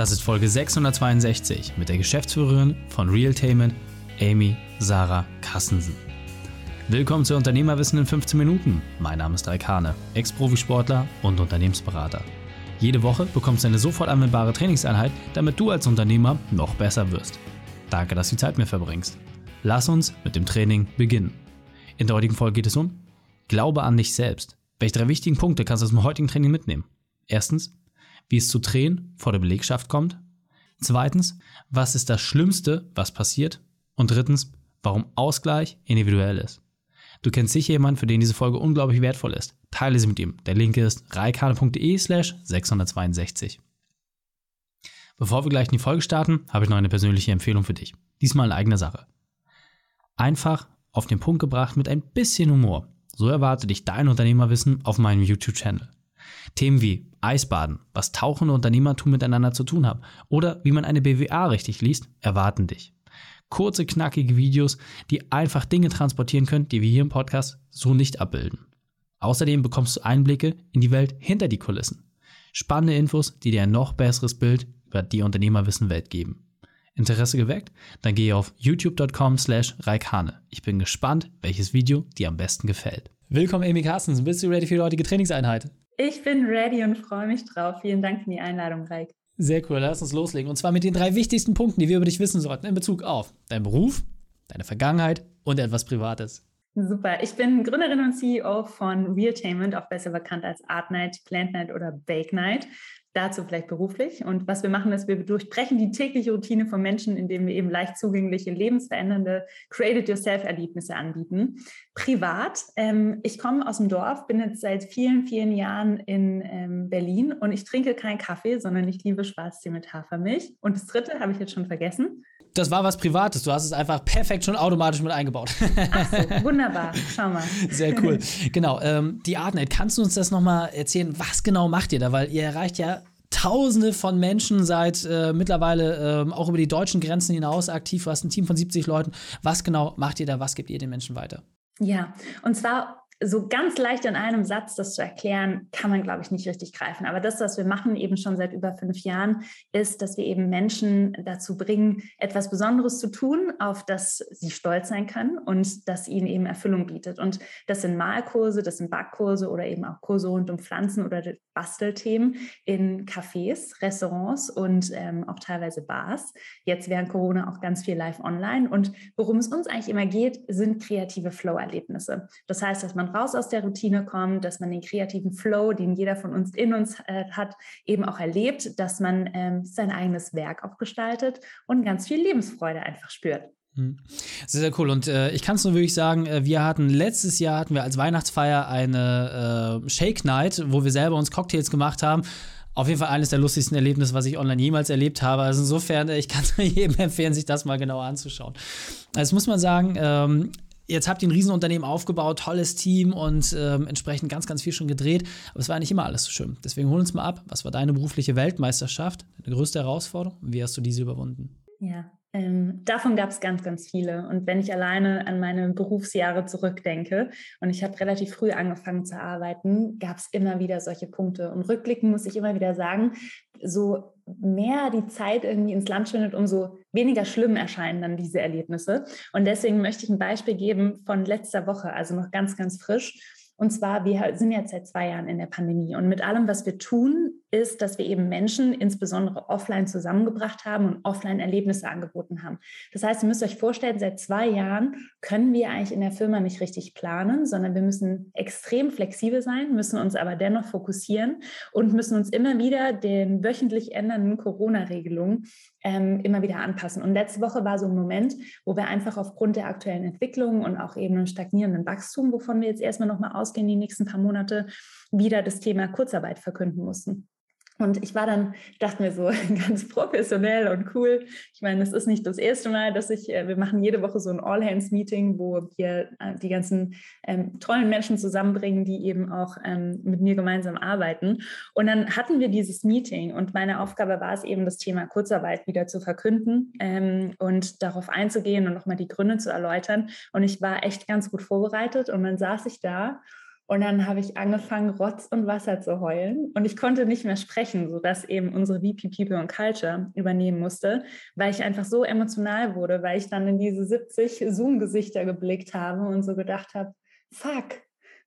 Das ist Folge 662 mit der Geschäftsführerin von Realtainment, Amy Sarah Kassensen. Willkommen zu Unternehmerwissen in 15 Minuten. Mein Name ist Raikane, Ex-Profisportler und Unternehmensberater. Jede Woche bekommst du eine sofort anwendbare Trainingseinheit, damit du als Unternehmer noch besser wirst. Danke, dass du Zeit mit mir verbringst. Lass uns mit dem Training beginnen. In der heutigen Folge geht es um Glaube an dich selbst. Welche drei wichtigen Punkte kannst du aus dem heutigen Training mitnehmen? Erstens, wie es zu Tränen vor der Belegschaft kommt. Zweitens, was ist das Schlimmste, was passiert? Und drittens, warum Ausgleich individuell ist. Du kennst sicher jemanden, für den diese Folge unglaublich wertvoll ist. Teile sie mit ihm. Der Link ist reikane.de slash 662. Bevor wir gleich in die Folge starten, habe ich noch eine persönliche Empfehlung für dich. Diesmal eine eigene Sache. Einfach auf den Punkt gebracht mit ein bisschen Humor. So erwarte dich dein Unternehmerwissen auf meinem YouTube-Channel. Themen wie Eisbaden, was Tauchen und Unternehmertum miteinander zu tun haben oder wie man eine BWA richtig liest, erwarten dich. Kurze, knackige Videos, die einfach Dinge transportieren können, die wir hier im Podcast so nicht abbilden. Außerdem bekommst du Einblicke in die Welt hinter die Kulissen. Spannende Infos, die dir ein noch besseres Bild über die Unternehmerwissen-Welt geben. Interesse geweckt? Dann gehe auf youtube.com slash reikane. Ich bin gespannt, welches Video dir am besten gefällt. Willkommen, Amy Carstens. Bist du ready für die heutige Trainingseinheit? Ich bin ready und freue mich drauf. Vielen Dank für die Einladung, Reik. Sehr cool, lass uns loslegen. Und zwar mit den drei wichtigsten Punkten, die wir über dich wissen sollten in Bezug auf deinen Beruf, deine Vergangenheit und etwas Privates. Super. Ich bin Gründerin und CEO von Realtainment, auch besser bekannt als Art Night, Plant Night oder Bake Night dazu vielleicht beruflich. Und was wir machen, ist, wir durchbrechen die tägliche Routine von Menschen, indem wir eben leicht zugängliche, lebensverändernde Created-Yourself-Erlebnisse anbieten. Privat, ähm, ich komme aus dem Dorf, bin jetzt seit vielen, vielen Jahren in ähm, Berlin und ich trinke keinen Kaffee, sondern ich liebe Schwarztee mit Hafermilch. Und das dritte habe ich jetzt schon vergessen. Das war was Privates. Du hast es einfach perfekt schon automatisch mit eingebaut. Ach so, wunderbar. Schau mal. Sehr cool. Genau. Ähm, die Artnet, kannst du uns das nochmal erzählen? Was genau macht ihr da? Weil ihr erreicht ja Tausende von Menschen seit äh, mittlerweile äh, auch über die deutschen Grenzen hinaus aktiv. Du hast ein Team von 70 Leuten. Was genau macht ihr da? Was gebt ihr den Menschen weiter? Ja, und zwar so ganz leicht in einem Satz das zu erklären, kann man, glaube ich, nicht richtig greifen. Aber das, was wir machen, eben schon seit über fünf Jahren, ist, dass wir eben Menschen dazu bringen, etwas Besonderes zu tun, auf das sie stolz sein können und das ihnen eben Erfüllung bietet. Und das sind Malkurse, das sind Backkurse oder eben auch Kurse rund um Pflanzen oder Bastelthemen in Cafés, Restaurants und ähm, auch teilweise Bars. Jetzt während Corona auch ganz viel live online. Und worum es uns eigentlich immer geht, sind kreative Flow-Erlebnisse. Das heißt, dass man raus aus der Routine kommt, dass man den kreativen Flow, den jeder von uns in uns äh, hat, eben auch erlebt, dass man ähm, sein eigenes Werk auch gestaltet und ganz viel Lebensfreude einfach spürt. Hm. Sehr, sehr cool. Und äh, ich kann es nur wirklich sagen, äh, wir hatten letztes Jahr hatten wir als Weihnachtsfeier eine äh, Shake Night, wo wir selber uns Cocktails gemacht haben. Auf jeden Fall eines der lustigsten Erlebnisse, was ich online jemals erlebt habe. Also insofern, äh, ich kann jedem empfehlen, sich das mal genauer anzuschauen. Also muss man sagen, ähm, jetzt habt ihr ein Riesenunternehmen aufgebaut, tolles Team und ähm, entsprechend ganz, ganz viel schon gedreht. Aber es war nicht immer alles so schön. Deswegen hol uns mal ab. Was war deine berufliche Weltmeisterschaft? Deine größte Herausforderung? Wie hast du diese überwunden? Ja, ähm, davon gab es ganz, ganz viele. Und wenn ich alleine an meine Berufsjahre zurückdenke und ich habe relativ früh angefangen zu arbeiten, gab es immer wieder solche Punkte. Und rückblickend muss ich immer wieder sagen, so mehr die Zeit irgendwie ins Land schwindet, umso weniger schlimm erscheinen dann diese Erlebnisse. Und deswegen möchte ich ein Beispiel geben von letzter Woche, also noch ganz, ganz frisch. Und zwar, wir sind jetzt seit zwei Jahren in der Pandemie und mit allem, was wir tun, ist, dass wir eben Menschen insbesondere offline zusammengebracht haben und offline Erlebnisse angeboten haben. Das heißt, ihr müsst euch vorstellen, seit zwei Jahren können wir eigentlich in der Firma nicht richtig planen, sondern wir müssen extrem flexibel sein, müssen uns aber dennoch fokussieren und müssen uns immer wieder den wöchentlich ändernden Corona-Regelungen ähm, immer wieder anpassen. Und letzte Woche war so ein Moment, wo wir einfach aufgrund der aktuellen Entwicklung und auch eben einem stagnierenden Wachstum, wovon wir jetzt erstmal nochmal ausgehen, die nächsten paar Monate, wieder das Thema Kurzarbeit verkünden mussten. Und ich war dann, dachte mir so ganz professionell und cool. Ich meine, es ist nicht das erste Mal, dass ich, äh, wir machen jede Woche so ein All-Hands-Meeting, wo wir äh, die ganzen ähm, tollen Menschen zusammenbringen, die eben auch ähm, mit mir gemeinsam arbeiten. Und dann hatten wir dieses Meeting und meine Aufgabe war es eben, das Thema Kurzarbeit wieder zu verkünden ähm, und darauf einzugehen und nochmal die Gründe zu erläutern. Und ich war echt ganz gut vorbereitet und dann saß ich da Und dann habe ich angefangen, Rotz und Wasser zu heulen. Und ich konnte nicht mehr sprechen, sodass eben unsere VP People und Culture übernehmen musste, weil ich einfach so emotional wurde, weil ich dann in diese 70 Zoom-Gesichter geblickt habe und so gedacht habe, fuck,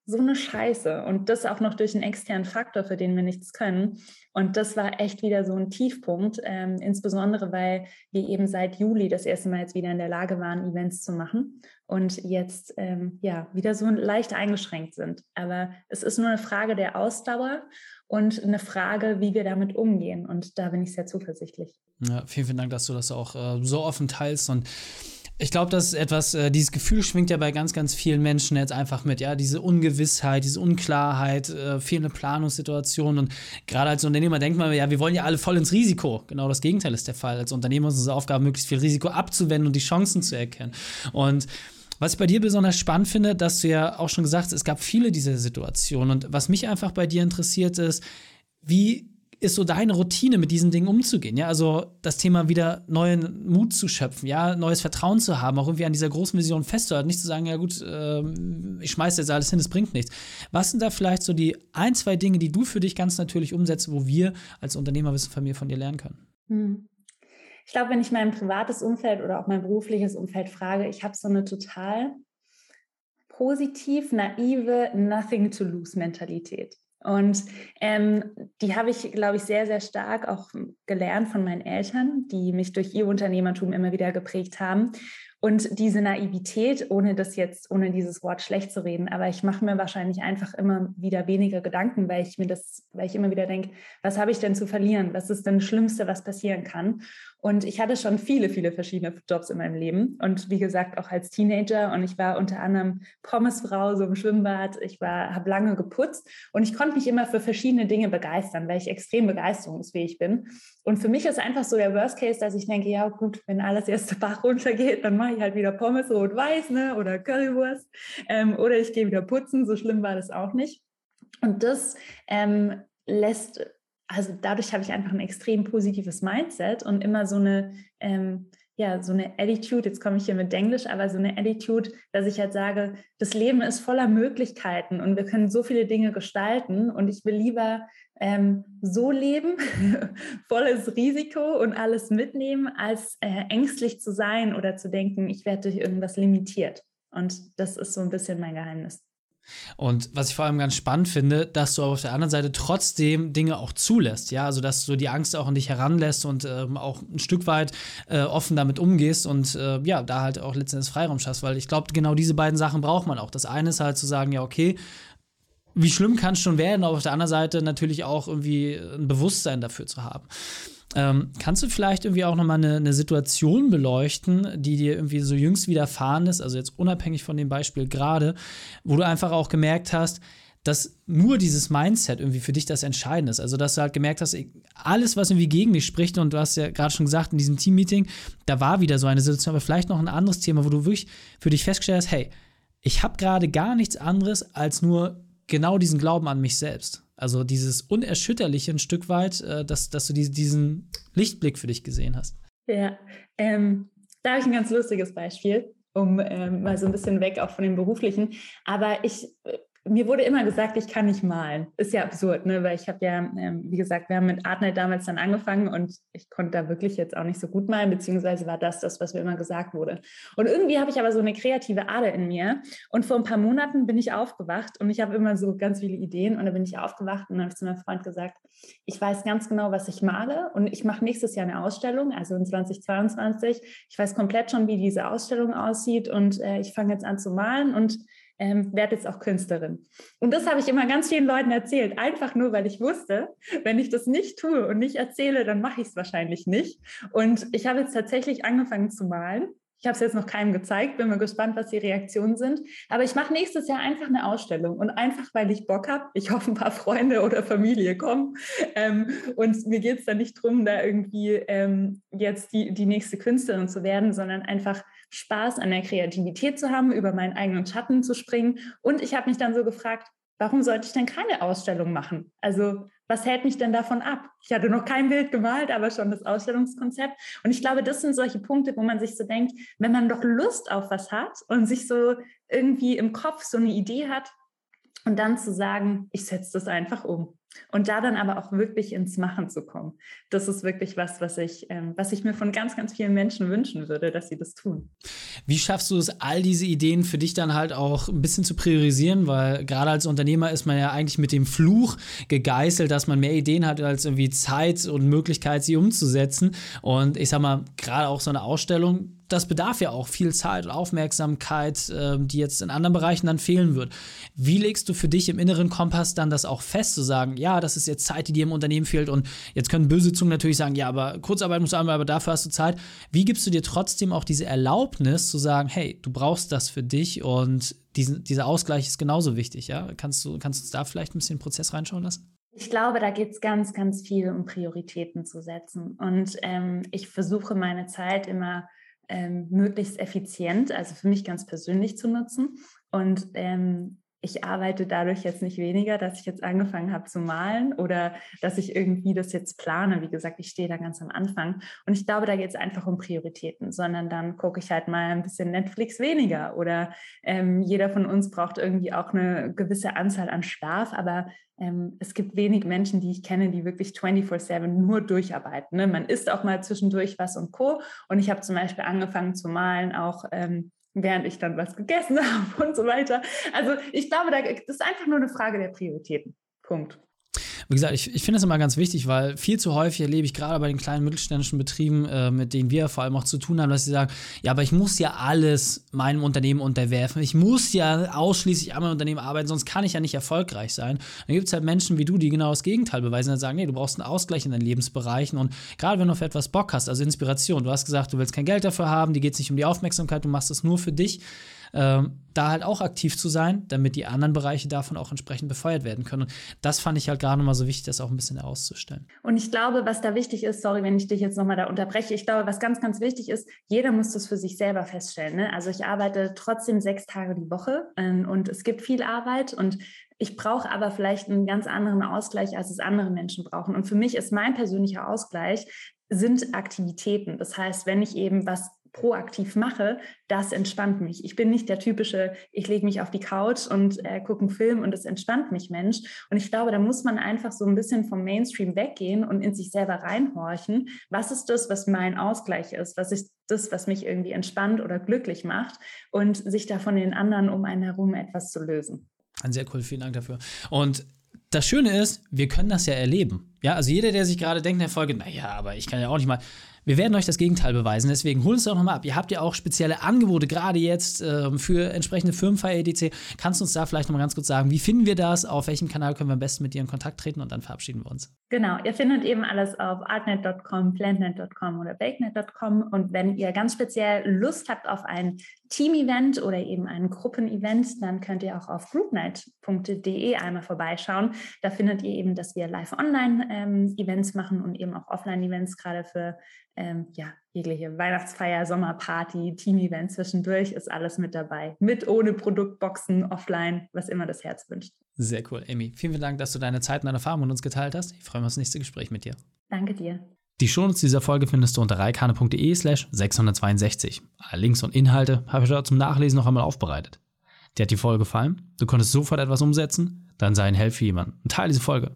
so eine Scheiße. Und das auch noch durch einen externen Faktor, für den wir nichts können. Und das war echt wieder so ein Tiefpunkt, ähm, insbesondere weil wir eben seit Juli das erste Mal jetzt wieder in der Lage waren, Events zu machen und jetzt ähm, ja wieder so leicht eingeschränkt sind. Aber es ist nur eine Frage der Ausdauer und eine Frage, wie wir damit umgehen. Und da bin ich sehr zuversichtlich. Ja, vielen, vielen Dank, dass du das auch äh, so offen teilst und ich glaube, das ist etwas, äh, dieses Gefühl schwingt ja bei ganz, ganz vielen Menschen jetzt einfach mit, ja, diese Ungewissheit, diese Unklarheit, äh, fehlende Planungssituation und gerade als Unternehmer denkt man, ja, wir wollen ja alle voll ins Risiko. Genau das Gegenteil ist der Fall. Als Unternehmer ist unsere Aufgabe, möglichst viel Risiko abzuwenden und die Chancen zu erkennen. Und was ich bei dir besonders spannend finde, dass du ja auch schon gesagt hast, es gab viele dieser Situationen. Und was mich einfach bei dir interessiert ist, wie ist so deine Routine, mit diesen Dingen umzugehen? Ja, also das Thema wieder neuen Mut zu schöpfen, ja, neues Vertrauen zu haben, auch irgendwie an dieser großen Vision festzuhalten, nicht zu sagen, ja gut, äh, ich schmeiße jetzt alles hin, es bringt nichts. Was sind da vielleicht so die ein, zwei Dinge, die du für dich ganz natürlich umsetzt, wo wir als Unternehmerwissenfamilie von dir lernen können? Hm. Ich glaube, wenn ich mein privates Umfeld oder auch mein berufliches Umfeld frage, ich habe so eine total positiv naive Nothing-to-Lose-Mentalität. Und ähm, die habe ich, glaube ich, sehr, sehr stark auch gelernt von meinen Eltern, die mich durch ihr Unternehmertum immer wieder geprägt haben. Und diese Naivität, ohne das jetzt, ohne dieses Wort schlecht zu reden, aber ich mache mir wahrscheinlich einfach immer wieder weniger Gedanken, weil ich mir das, weil ich immer wieder denke, was habe ich denn zu verlieren? Was ist denn das Schlimmste, was passieren kann? Und ich hatte schon viele, viele verschiedene Jobs in meinem Leben. Und wie gesagt, auch als Teenager. Und ich war unter anderem Pommesfrau, so im Schwimmbad. Ich war, habe lange geputzt. Und ich konnte mich immer für verschiedene Dinge begeistern, weil ich extrem begeisterungsfähig bin. Und für mich ist einfach so der Worst Case, dass ich denke, ja gut, wenn alles erste Bach runtergeht, dann mache ich halt wieder Pommes rot-weiß ne? oder Currywurst. Ähm, oder ich gehe wieder putzen. So schlimm war das auch nicht. Und das ähm, lässt also dadurch habe ich einfach ein extrem positives Mindset und immer so eine, ähm, ja, so eine Attitude, jetzt komme ich hier mit Englisch, aber so eine Attitude, dass ich halt sage, das Leben ist voller Möglichkeiten und wir können so viele Dinge gestalten und ich will lieber ähm, so leben, volles Risiko und alles mitnehmen, als äh, ängstlich zu sein oder zu denken, ich werde durch irgendwas limitiert. Und das ist so ein bisschen mein Geheimnis. Und was ich vor allem ganz spannend finde, dass du auf der anderen Seite trotzdem Dinge auch zulässt, ja, also dass du die Angst auch an dich heranlässt und ähm, auch ein Stück weit äh, offen damit umgehst und äh, ja, da halt auch letztendlich Freiraum schaffst, weil ich glaube, genau diese beiden Sachen braucht man auch. Das eine ist halt zu sagen, ja, okay, wie schlimm kann es schon werden, aber auf der anderen Seite natürlich auch irgendwie ein Bewusstsein dafür zu haben. Ähm, kannst du vielleicht irgendwie auch nochmal eine, eine Situation beleuchten, die dir irgendwie so jüngst widerfahren ist, also jetzt unabhängig von dem Beispiel gerade, wo du einfach auch gemerkt hast, dass nur dieses Mindset irgendwie für dich das Entscheidende ist. Also, dass du halt gemerkt hast, alles, was irgendwie gegen dich spricht, und du hast ja gerade schon gesagt, in diesem Teammeeting, da war wieder so eine Situation, aber vielleicht noch ein anderes Thema, wo du wirklich für dich festgestellt hast, hey, ich habe gerade gar nichts anderes als nur genau diesen Glauben an mich selbst. Also dieses Unerschütterliche ein Stück weit, äh, dass, dass du die, diesen Lichtblick für dich gesehen hast. Ja, ähm, da habe ich ein ganz lustiges Beispiel, um ähm, mal so ein bisschen weg auch von dem beruflichen. Aber ich mir wurde immer gesagt, ich kann nicht malen. Ist ja absurd, ne? weil ich habe ja, ähm, wie gesagt, wir haben mit Artnight damals dann angefangen und ich konnte da wirklich jetzt auch nicht so gut malen, beziehungsweise war das das, was mir immer gesagt wurde. Und irgendwie habe ich aber so eine kreative Ader in mir und vor ein paar Monaten bin ich aufgewacht und ich habe immer so ganz viele Ideen und dann bin ich aufgewacht und dann habe ich zu meinem Freund gesagt, ich weiß ganz genau, was ich male und ich mache nächstes Jahr eine Ausstellung, also in 2022. Ich weiß komplett schon, wie diese Ausstellung aussieht und äh, ich fange jetzt an zu malen und ähm, werde jetzt auch Künstlerin. Und das habe ich immer ganz vielen Leuten erzählt, einfach nur, weil ich wusste, wenn ich das nicht tue und nicht erzähle, dann mache ich es wahrscheinlich nicht. Und ich habe jetzt tatsächlich angefangen zu malen. Ich habe es jetzt noch keinem gezeigt, bin mal gespannt, was die Reaktionen sind. Aber ich mache nächstes Jahr einfach eine Ausstellung und einfach, weil ich Bock habe. Ich hoffe, ein paar Freunde oder Familie kommen. Ähm, und mir geht es da nicht darum, da irgendwie ähm, jetzt die, die nächste Künstlerin zu werden, sondern einfach Spaß an der Kreativität zu haben, über meinen eigenen Schatten zu springen. Und ich habe mich dann so gefragt, warum sollte ich denn keine Ausstellung machen? Also was hält mich denn davon ab? Ich hatte noch kein Bild gemalt, aber schon das Ausstellungskonzept. Und ich glaube, das sind solche Punkte, wo man sich so denkt, wenn man doch Lust auf was hat und sich so irgendwie im Kopf so eine Idee hat, und dann zu sagen, ich setze das einfach um. Und da dann aber auch wirklich ins Machen zu kommen. Das ist wirklich was, was ich, ähm, was ich mir von ganz, ganz vielen Menschen wünschen würde, dass sie das tun. Wie schaffst du es, all diese Ideen für dich dann halt auch ein bisschen zu priorisieren? Weil gerade als Unternehmer ist man ja eigentlich mit dem Fluch gegeißelt, dass man mehr Ideen hat als irgendwie Zeit und Möglichkeit, sie umzusetzen. Und ich sag mal, gerade auch so eine Ausstellung, das bedarf ja auch viel Zeit und Aufmerksamkeit, äh, die jetzt in anderen Bereichen dann fehlen wird. Wie legst du für dich im inneren Kompass dann das auch fest, zu sagen, ja, das ist jetzt Zeit, die dir im Unternehmen fehlt und jetzt können böse Zungen natürlich sagen, ja, aber Kurzarbeit musst du einmal, aber dafür hast du Zeit. Wie gibst du dir trotzdem auch diese Erlaubnis zu sagen, hey, du brauchst das für dich und diesen, dieser Ausgleich ist genauso wichtig, ja? Kannst du, kannst du uns da vielleicht ein bisschen Prozess reinschauen lassen? Ich glaube, da geht es ganz, ganz viel um Prioritäten zu setzen. Und ähm, ich versuche meine Zeit immer ähm, möglichst effizient, also für mich ganz persönlich zu nutzen. Und ähm, ich arbeite dadurch jetzt nicht weniger, dass ich jetzt angefangen habe zu malen oder dass ich irgendwie das jetzt plane. Wie gesagt, ich stehe da ganz am Anfang. Und ich glaube, da geht es einfach um Prioritäten, sondern dann gucke ich halt mal ein bisschen Netflix weniger oder ähm, jeder von uns braucht irgendwie auch eine gewisse Anzahl an Schlaf, aber ähm, es gibt wenig Menschen, die ich kenne, die wirklich 24-7 nur durcharbeiten. Ne? Man isst auch mal zwischendurch was und Co. Und ich habe zum Beispiel angefangen zu malen, auch ähm, während ich dann was gegessen habe und so weiter. Also ich glaube, das ist einfach nur eine Frage der Prioritäten. Punkt. Wie gesagt, ich, ich finde das immer ganz wichtig, weil viel zu häufig erlebe ich gerade bei den kleinen mittelständischen Betrieben, äh, mit denen wir vor allem auch zu tun haben, dass sie sagen, ja, aber ich muss ja alles meinem Unternehmen unterwerfen. Ich muss ja ausschließlich an meinem Unternehmen arbeiten, sonst kann ich ja nicht erfolgreich sein. Dann gibt es halt Menschen wie du, die genau das Gegenteil beweisen und sagen, nee, du brauchst einen Ausgleich in deinen Lebensbereichen und gerade wenn du auf etwas Bock hast, also Inspiration, du hast gesagt, du willst kein Geld dafür haben, die geht es nicht um die Aufmerksamkeit, du machst es nur für dich ähm, da halt auch aktiv zu sein, damit die anderen Bereiche davon auch entsprechend befeuert werden können. Und das fand ich halt gerade nochmal so wichtig, das auch ein bisschen herauszustellen. Und ich glaube, was da wichtig ist, sorry, wenn ich dich jetzt nochmal da unterbreche, ich glaube, was ganz, ganz wichtig ist, jeder muss das für sich selber feststellen. Ne? Also ich arbeite trotzdem sechs Tage die Woche ähm, und es gibt viel Arbeit und ich brauche aber vielleicht einen ganz anderen Ausgleich, als es andere Menschen brauchen. Und für mich ist mein persönlicher Ausgleich sind Aktivitäten. Das heißt, wenn ich eben was proaktiv mache, das entspannt mich. Ich bin nicht der typische, ich lege mich auf die Couch und äh, gucke einen Film und es entspannt mich Mensch. Und ich glaube, da muss man einfach so ein bisschen vom Mainstream weggehen und in sich selber reinhorchen. Was ist das, was mein Ausgleich ist? Was ist das, was mich irgendwie entspannt oder glücklich macht? Und sich da von den anderen um einen herum etwas zu lösen. Sehr cool, vielen Dank dafür. Und das Schöne ist, wir können das ja erleben. Ja, also jeder, der sich gerade denkt in der Folge, naja, aber ich kann ja auch nicht mal. Wir werden euch das Gegenteil beweisen, deswegen holt es doch nochmal ab. Ihr habt ja auch spezielle Angebote, gerade jetzt äh, für entsprechende Firmenfeier EDC. Kannst du uns da vielleicht nochmal ganz kurz sagen, wie finden wir das? Auf welchem Kanal können wir am besten mit dir in Kontakt treten und dann verabschieden wir uns? Genau, ihr findet eben alles auf artnet.com, plantnet.com oder bakenet.com. Und wenn ihr ganz speziell Lust habt auf ein Team-Event oder eben ein Gruppenevent, dann könnt ihr auch auf groupnight.de einmal vorbeischauen. Da findet ihr eben, dass wir Live-Online-Events ähm, machen und eben auch Offline-Events gerade für ähm, ja, jegliche Weihnachtsfeier, Sommerparty, Team-Event zwischendurch ist alles mit dabei. Mit, ohne Produktboxen, offline, was immer das Herz wünscht. Sehr cool, Amy. Vielen, vielen Dank, dass du deine Zeit und deine Erfahrungen mit uns geteilt hast. Ich freue mich auf das nächste Gespräch mit dir. Danke dir. Die Shownotes dieser Folge findest du unter reikane.de slash 662. Alle Links und Inhalte habe ich dort zum Nachlesen noch einmal aufbereitet. Dir hat die Folge gefallen? Du konntest sofort etwas umsetzen? Dann sei ein Held für jemanden. Ein Teil dieser Folge.